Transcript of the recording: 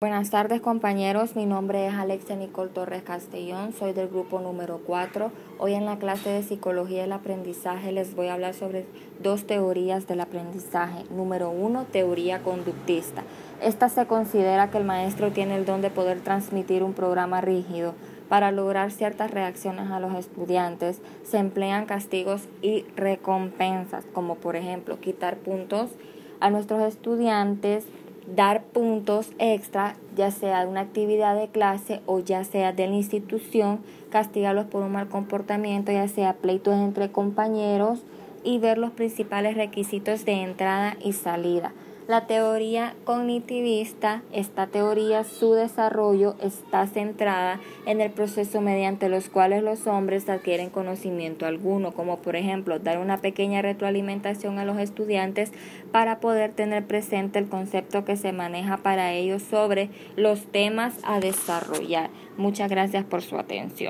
Buenas tardes compañeros, mi nombre es Alexia Nicole Torres Castellón, soy del grupo número 4. Hoy en la clase de Psicología del Aprendizaje les voy a hablar sobre dos teorías del aprendizaje. Número 1, teoría conductista. Esta se considera que el maestro tiene el don de poder transmitir un programa rígido. Para lograr ciertas reacciones a los estudiantes se emplean castigos y recompensas, como por ejemplo quitar puntos a nuestros estudiantes dar puntos extra, ya sea de una actividad de clase o ya sea de la institución, castigarlos por un mal comportamiento, ya sea pleitos entre compañeros y ver los principales requisitos de entrada y salida. La teoría cognitivista, esta teoría, su desarrollo está centrada en el proceso mediante los cuales los hombres adquieren conocimiento alguno, como por ejemplo dar una pequeña retroalimentación a los estudiantes para poder tener presente el concepto que se maneja para ellos sobre los temas a desarrollar. Muchas gracias por su atención.